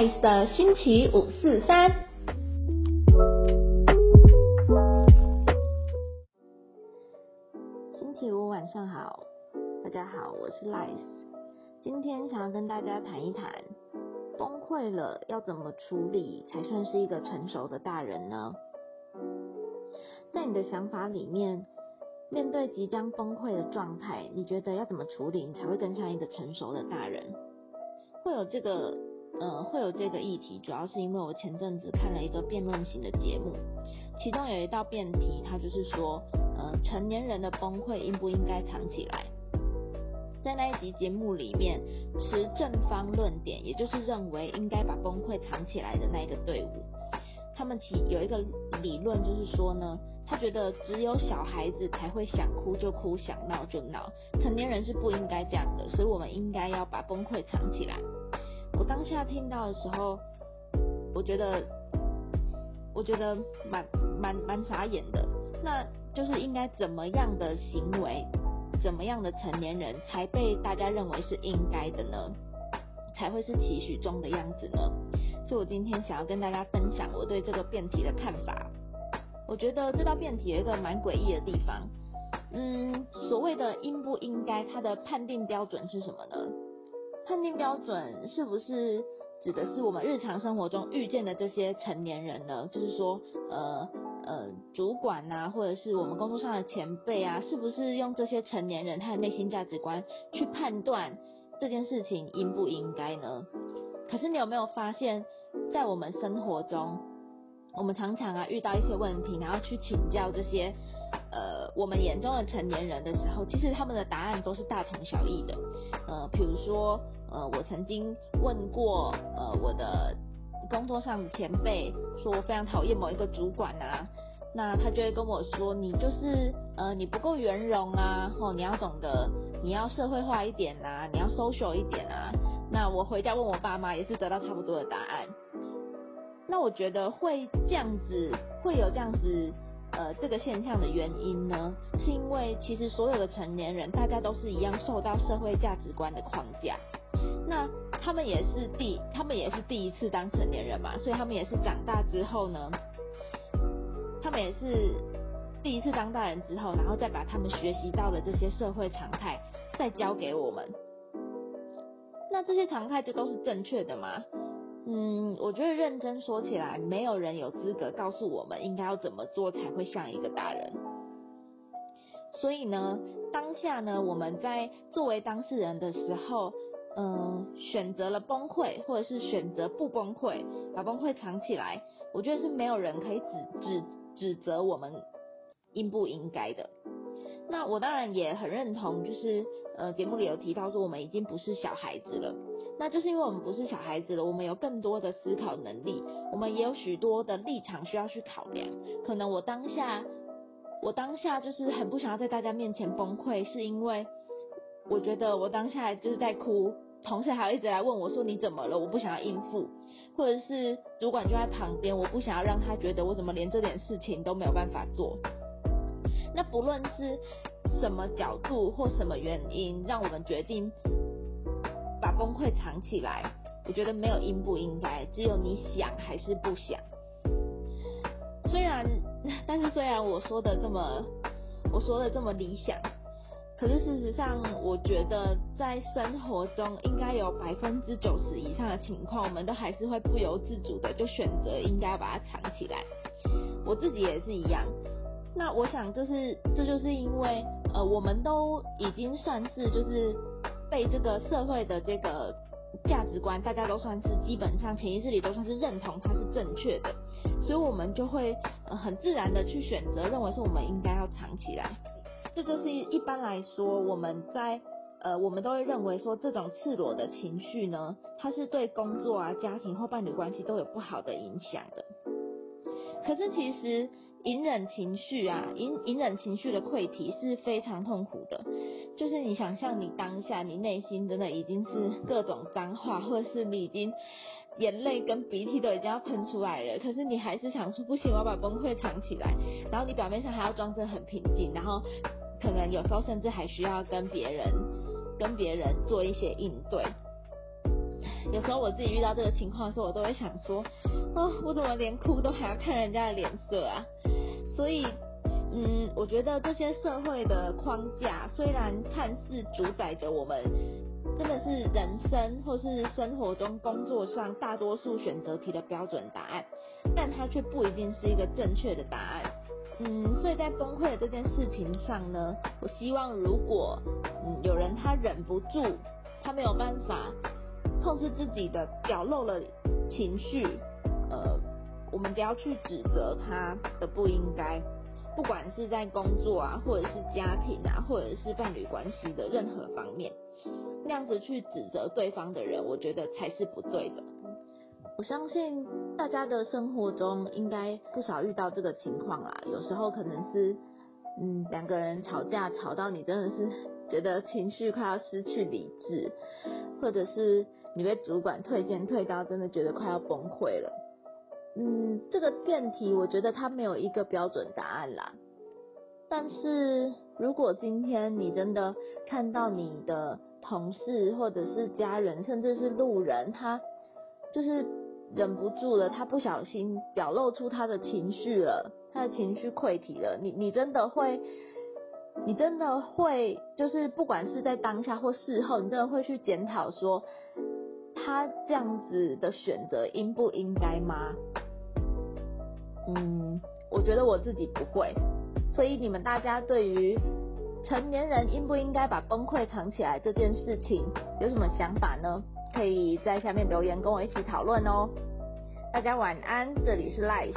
Lice 的星期五四三。星期五晚上好，大家好，我是 Lice。今天想要跟大家谈一谈，崩溃了要怎么处理才算是一个成熟的大人呢？在你的想法里面，面对即将崩溃的状态，你觉得要怎么处理，你才会更像一个成熟的大人？会有这个，呃，会有这个议题，主要是因为我前阵子看了一个辩论型的节目，其中有一道辩题，它就是说，呃，成年人的崩溃应不应该藏起来？在那一集节目里面，持正方论点，也就是认为应该把崩溃藏起来的那个队伍，他们其有一个理论，就是说呢，他觉得只有小孩子才会想哭就哭，想闹就闹，成年人是不应该这样的，所以我们应该要把崩溃藏起来。我当下听到的时候，我觉得，我觉得蛮蛮蛮傻眼的。那就是应该怎么样的行为，怎么样的成年人才被大家认为是应该的呢？才会是期许中的样子呢？所以我今天想要跟大家分享我对这个辩题的看法。我觉得这道辩题有一个蛮诡异的地方。嗯，所谓的应不应该，它的判定标准是什么呢？判定标准是不是指的是我们日常生活中遇见的这些成年人呢？就是说，呃呃，主管呐，或者是我们工作上的前辈啊，是不是用这些成年人他的内心价值观去判断这件事情应不应该呢？可是你有没有发现，在我们生活中，我们常常啊遇到一些问题，然后去请教这些呃我们眼中的成年人的时候，其实他们的答案都是大同小异的。呃，比如说。呃，我曾经问过呃我的工作上的前辈，说我非常讨厌某一个主管啊，那他就会跟我说，你就是呃你不够圆融啊，哦你要懂得你要社会化一点啊，你要 social 一点啊。那我回家问我爸妈，也是得到差不多的答案。那我觉得会这样子，会有这样子呃这个现象的原因呢，是因为其实所有的成年人，大家都是一样受到社会价值观的框架。那他们也是第，他们也是第一次当成年人嘛，所以他们也是长大之后呢，他们也是第一次当大人之后，然后再把他们学习到的这些社会常态再教给我们。那这些常态就都是正确的吗？嗯，我觉得认真说起来，没有人有资格告诉我们应该要怎么做才会像一个大人。所以呢，当下呢，我们在作为当事人的时候。嗯，选择了崩溃，或者是选择不崩溃，把崩溃藏起来，我觉得是没有人可以指指指责我们应不应该的。那我当然也很认同，就是呃节目里有提到说我们已经不是小孩子了，那就是因为我们不是小孩子了，我们有更多的思考能力，我们也有许多的立场需要去考量。可能我当下，我当下就是很不想要在大家面前崩溃，是因为。我觉得我当下就是在哭，同事还一直来问我说你怎么了？我不想要应付，或者是主管就在旁边，我不想要让他觉得我怎么连这点事情都没有办法做。那不论是什么角度或什么原因，让我们决定把崩溃藏起来，我觉得没有应不应该，只有你想还是不想。虽然，但是虽然我说的这么，我说的这么理想。可是事实上，我觉得在生活中应该有百分之九十以上的情况，我们都还是会不由自主的就选择应该把它藏起来。我自己也是一样。那我想，就是这就是因为，呃，我们都已经算是就是被这个社会的这个价值观，大家都算是基本上潜意识里都算是认同它是正确的，所以我们就会很自然的去选择，认为是我们应该要藏起来。这就是一般来说，我们在呃，我们都会认为说，这种赤裸的情绪呢，它是对工作啊、家庭或伴侣关系都有不好的影响的。可是其实隐忍情绪啊，隐隐忍情绪的溃体是非常痛苦的。就是你想象你当下你内心真的已经是各种脏话，或者是你已经眼泪跟鼻涕都已经要喷出来了，可是你还是想说不行，我要把崩溃藏起来。然后你表面上还要装着很平静，然后。可能有时候甚至还需要跟别人跟别人做一些应对，有时候我自己遇到这个情况的时候，我都会想说，哦，我怎么连哭都还要看人家的脸色啊？所以，嗯，我觉得这些社会的框架虽然看似主宰着我们，真的是人生或是生活中工作上大多数选择题的标准答案，但它却不一定是一个正确的答案。嗯，所以在崩溃的这件事情上呢，我希望如果嗯有人他忍不住，他没有办法控制自己的表露了情绪，呃，我们不要去指责他的不应该，不管是在工作啊，或者是家庭啊，或者是伴侣关系的任何方面，那样子去指责对方的人，我觉得才是不对的。我相信大家的生活中应该不少遇到这个情况啦。有时候可能是，嗯，两个人吵架吵到你真的是觉得情绪快要失去理智，或者是你被主管推荐推到真的觉得快要崩溃了。嗯，这个辩题我觉得它没有一个标准答案啦。但是如果今天你真的看到你的同事或者是家人，甚至是路人，他就是。忍不住了，他不小心表露出他的情绪了，他的情绪溃体了。你你真的会，你真的会，就是不管是在当下或事后，你真的会去检讨说，他这样子的选择应不应该吗？嗯，我觉得我自己不会。所以你们大家对于成年人应不应该把崩溃藏起来这件事情有什么想法呢？可以在下面留言跟我一起讨论哦。大家晚安，这里是 Life。